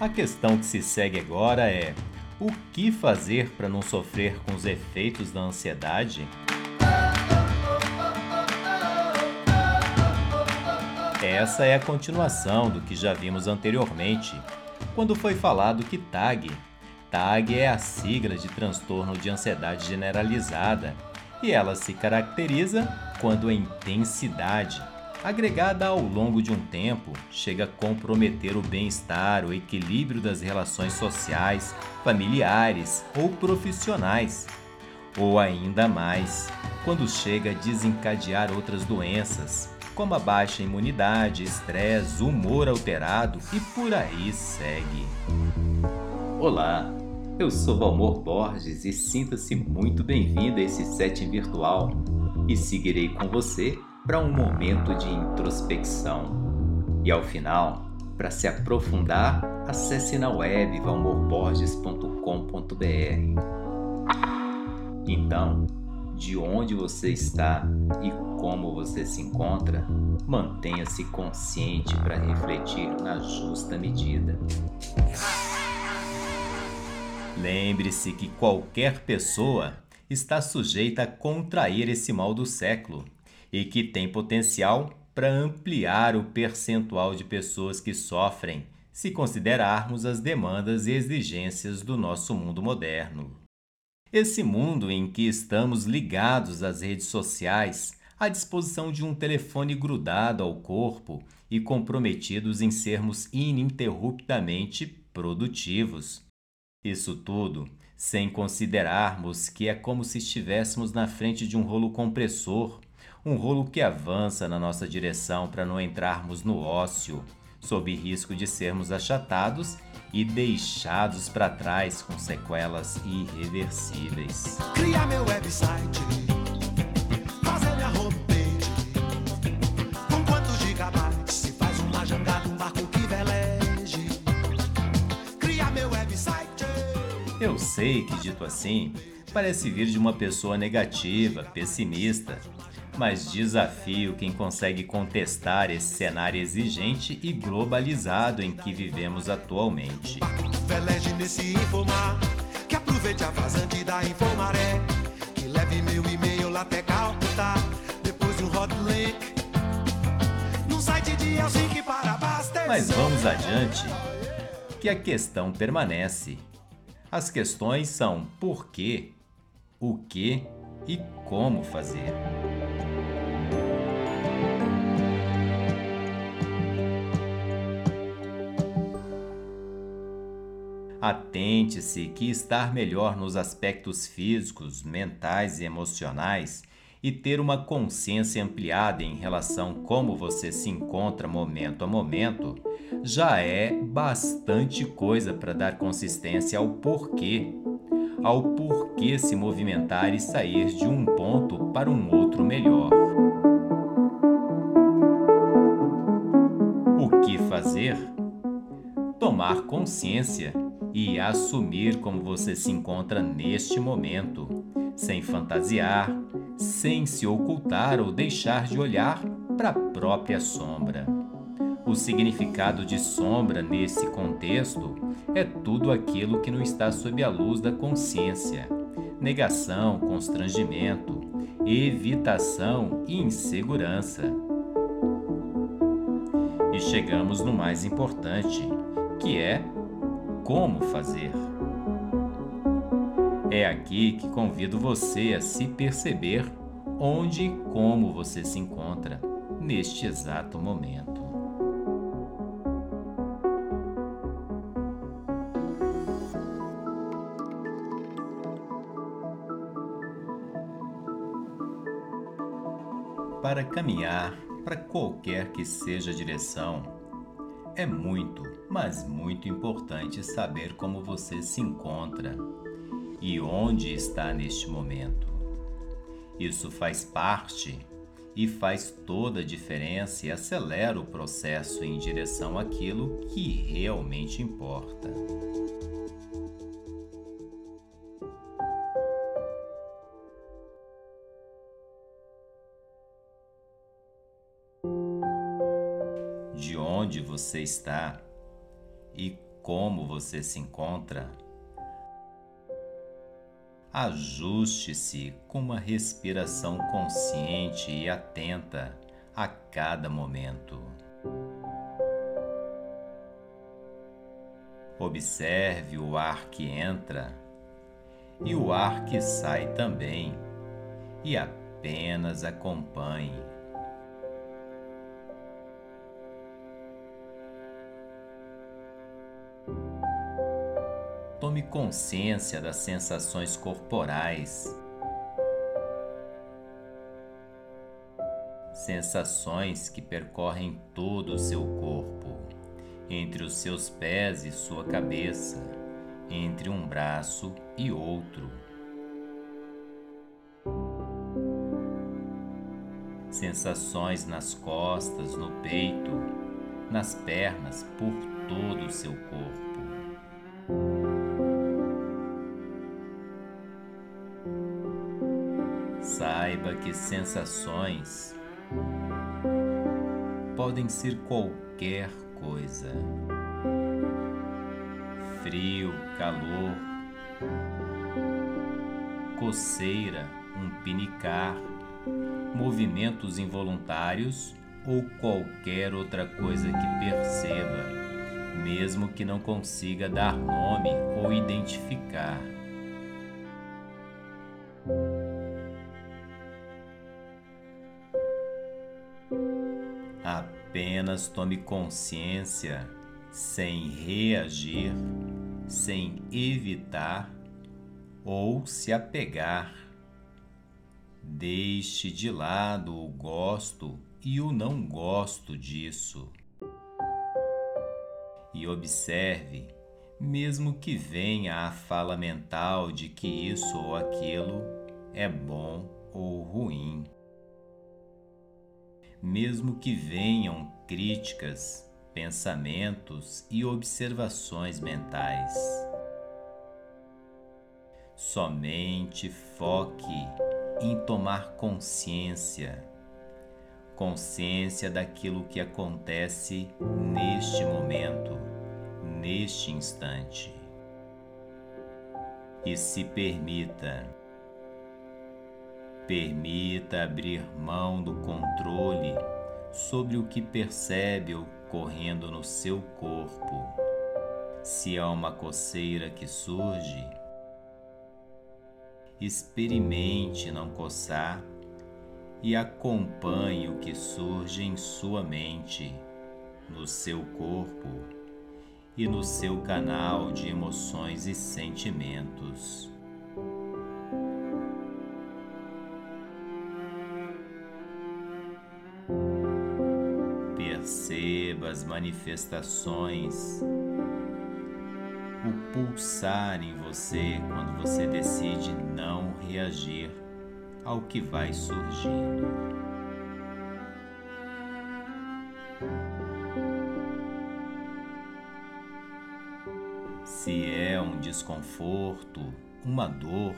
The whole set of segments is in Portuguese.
A questão que se segue agora é: o que fazer para não sofrer com os efeitos da ansiedade? Essa é a continuação do que já vimos anteriormente, quando foi falado que TAG. TAG é a sigla de transtorno de ansiedade generalizada e ela se caracteriza quando a intensidade agregada ao longo de um tempo, chega a comprometer o bem-estar, o equilíbrio das relações sociais, familiares ou profissionais. Ou ainda mais, quando chega a desencadear outras doenças, como a baixa imunidade, estresse, humor alterado e por aí segue. Olá, eu sou Valmor Borges e sinta-se muito bem-vindo a esse setting virtual e seguirei com você para um momento de introspecção. E ao final, para se aprofundar, acesse na web valmorborges.com.br. Então, de onde você está e como você se encontra, mantenha-se consciente para refletir na justa medida. Lembre-se que qualquer pessoa está sujeita a contrair esse mal do século e que tem potencial para ampliar o percentual de pessoas que sofrem, se considerarmos as demandas e exigências do nosso mundo moderno. Esse mundo em que estamos ligados às redes sociais, à disposição de um telefone grudado ao corpo e comprometidos em sermos ininterruptamente produtivos. Isso tudo sem considerarmos que é como se estivéssemos na frente de um rolo compressor um rolo que avança na nossa direção para não entrarmos no ócio, sob risco de sermos achatados e deixados para trás com sequelas irreversíveis. Criar meu website, fazer minha homepage, com quantos gigabytes se faz uma jangada, um barco que veleje. Criar meu website. Eu sei que dito assim, parece vir de uma pessoa negativa, pessimista, mas desafio quem consegue contestar esse cenário exigente e globalizado em que vivemos atualmente. nesse informar, que aproveite a vazante da Informaré, que leve meu e-mail lá até Calcutá, depois um hot link, num site de Helsinki para abastecer. Mas vamos adiante, que a questão permanece. As questões são por quê, o que e como fazer. Atente-se que estar melhor nos aspectos físicos, mentais e emocionais e ter uma consciência ampliada em relação como você se encontra momento a momento já é bastante coisa para dar consistência ao porquê, ao porquê se movimentar e sair de um ponto para um outro melhor. O que fazer? Tomar consciência e assumir como você se encontra neste momento, sem fantasiar, sem se ocultar ou deixar de olhar para a própria sombra. O significado de sombra nesse contexto é tudo aquilo que não está sob a luz da consciência. Negação, constrangimento, evitação e insegurança. E chegamos no mais importante, que é como fazer. É aqui que convido você a se perceber onde e como você se encontra neste exato momento. Para caminhar para qualquer que seja a direção, é muito, mas muito importante saber como você se encontra e onde está neste momento. Isso faz parte e faz toda a diferença e acelera o processo em direção àquilo que realmente importa. Você está e como você se encontra. Ajuste-se com uma respiração consciente e atenta a cada momento. Observe o ar que entra e o ar que sai também, e apenas acompanhe. Tome consciência das sensações corporais, sensações que percorrem todo o seu corpo, entre os seus pés e sua cabeça, entre um braço e outro. Sensações nas costas, no peito, nas pernas, por todo o seu corpo. Que sensações podem ser qualquer coisa. Frio, calor, coceira, um pinicar, movimentos involuntários ou qualquer outra coisa que perceba, mesmo que não consiga dar nome ou identificar. Apenas tome consciência sem reagir, sem evitar ou se apegar. Deixe de lado o gosto e o não gosto disso. E observe, mesmo que venha a fala mental de que isso ou aquilo é bom ou ruim mesmo que venham críticas, pensamentos e observações mentais. Somente foque em tomar consciência, consciência daquilo que acontece neste momento, neste instante. E se permita Permita abrir mão do controle sobre o que percebe ocorrendo no seu corpo. Se há uma coceira que surge, experimente não coçar e acompanhe o que surge em sua mente, no seu corpo e no seu canal de emoções e sentimentos. Perceba as manifestações, o pulsar em você quando você decide não reagir ao que vai surgindo. Se é um desconforto, uma dor,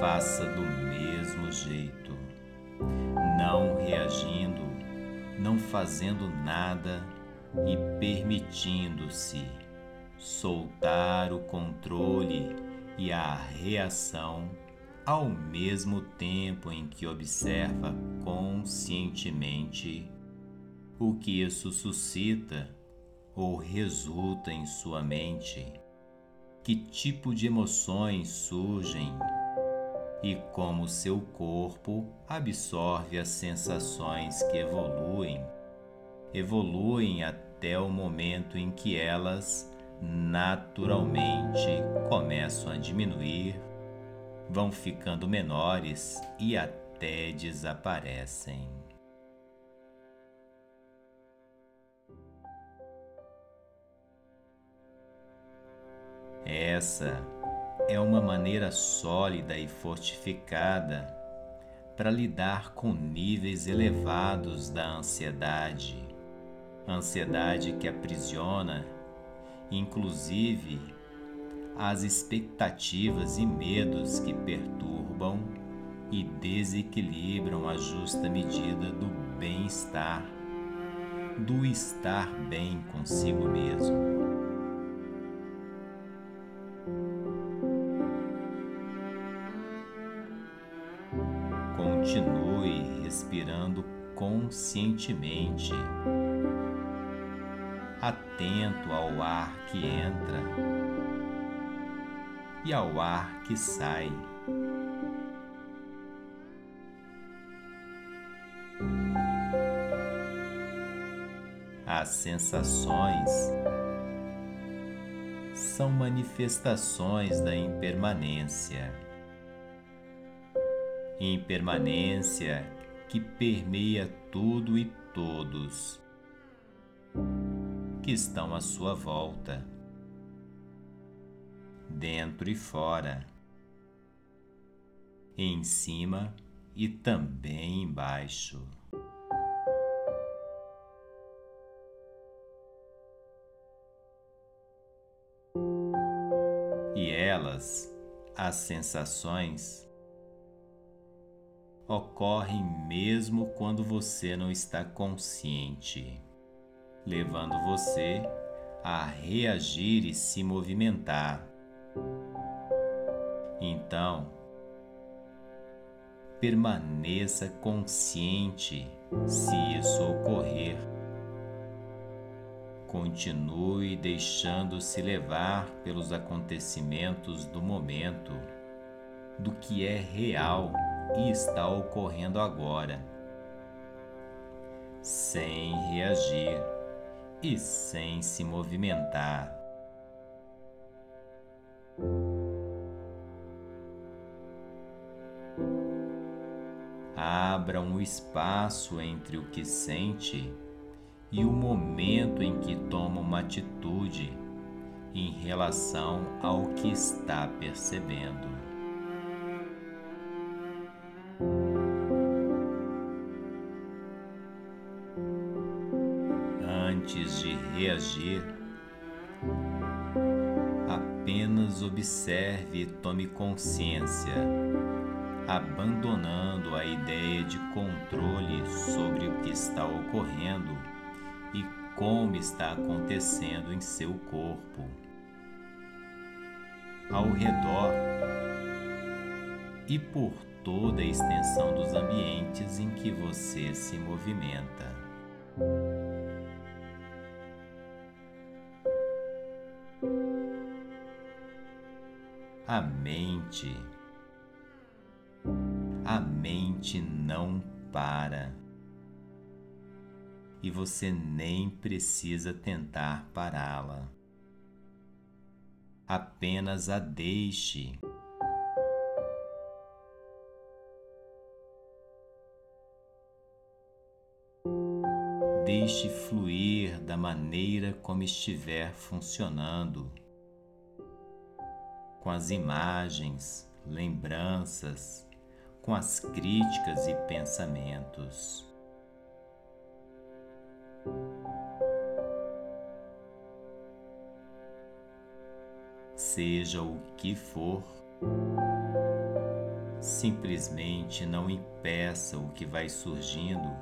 faça do mesmo jeito, não reagindo não fazendo nada e permitindo-se soltar o controle e a reação ao mesmo tempo em que observa conscientemente o que isso suscita ou resulta em sua mente, que tipo de emoções surgem e como seu corpo absorve as sensações que evoluem, evoluem até o momento em que elas naturalmente começam a diminuir, vão ficando menores e até desaparecem. Essa é uma maneira sólida e fortificada para lidar com níveis elevados da ansiedade, ansiedade que aprisiona, inclusive, as expectativas e medos que perturbam e desequilibram a justa medida do bem-estar, do estar bem consigo mesmo. Atento ao ar que entra e ao ar que sai. As sensações são manifestações da impermanência. Impermanência que permeia tudo e todos que estão à sua volta, dentro e fora, em cima e também embaixo. E elas, as sensações, ocorrem mesmo quando você não está consciente, levando você a reagir e se movimentar. Então, permaneça consciente se isso ocorrer. Continue deixando-se levar pelos acontecimentos do momento, do que é real e está ocorrendo agora, sem reagir e sem se movimentar. abra um espaço entre o que sente e o momento em que toma uma atitude em relação ao que está percebendo. Reagir, apenas observe e tome consciência abandonando a ideia de controle sobre o que está ocorrendo e como está acontecendo em seu corpo, ao redor e por toda a extensão dos ambientes em que você se movimenta. A mente a mente não para. E você nem precisa tentar pará-la. Apenas a deixe. Deixe fluir da maneira como estiver funcionando, com as imagens, lembranças, com as críticas e pensamentos. Seja o que for, simplesmente não impeça o que vai surgindo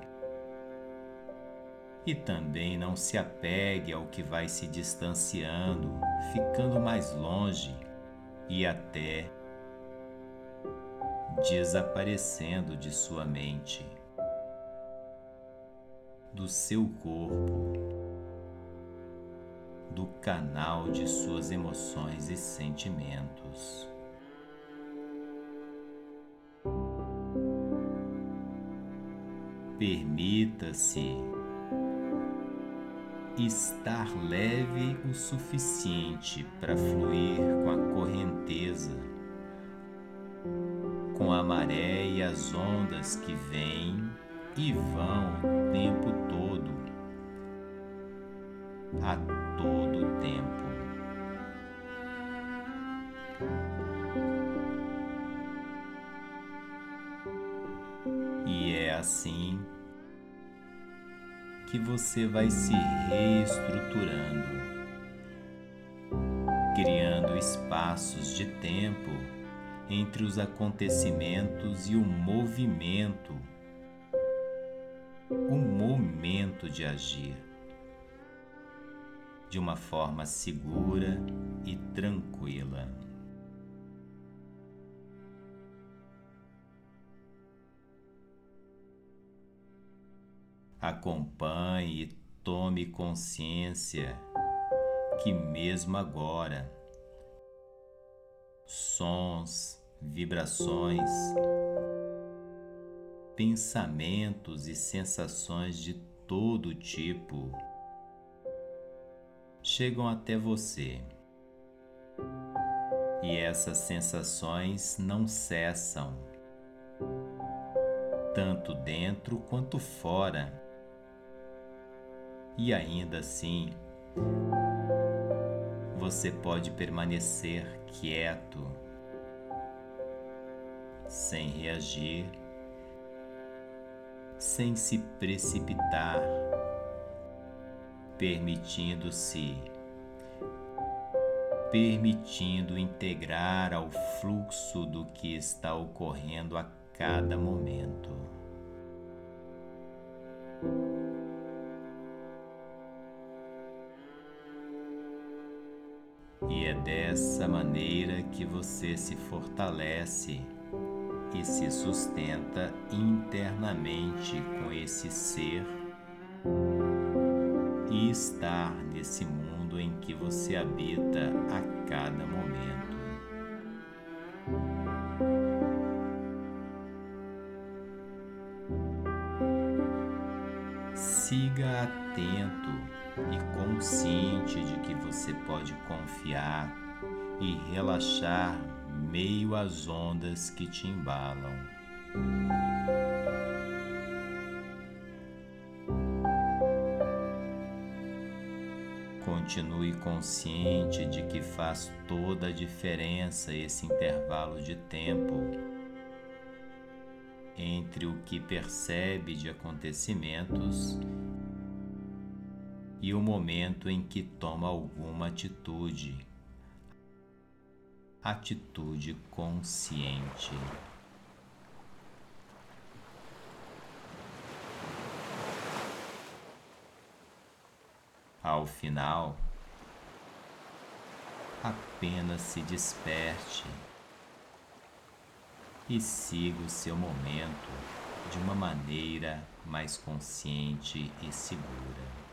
e também não se apegue ao que vai se distanciando, ficando mais longe e até desaparecendo de sua mente, do seu corpo, do canal de suas emoções e sentimentos. Permita-se estar leve o suficiente para fluir com a correnteza com a maré e as ondas que vêm e vão o tempo todo, a todo tempo. E é assim que você vai se reestruturando, criando espaços de tempo entre os acontecimentos e o movimento, o momento de agir. de uma forma segura e tranquila. Acompanhe e tome consciência que, mesmo agora, sons, vibrações, pensamentos e sensações de todo tipo chegam até você. E essas sensações não cessam, tanto dentro quanto fora. E ainda assim, você pode permanecer quieto, sem reagir, sem se precipitar permitindo-se, permitindo integrar ao fluxo do que está ocorrendo a cada momento. Dessa maneira que você se fortalece e se sustenta internamente com esse ser e estar nesse mundo em que você habita a cada momento. E consciente de que você pode confiar e relaxar meio às ondas que te embalam. Continue consciente de que faz toda a diferença esse intervalo de tempo entre o que percebe de acontecimentos e o momento em que toma alguma atitude. Atitude consciente. Ao final, apenas se desperte e siga o seu momento de uma maneira mais consciente e segura.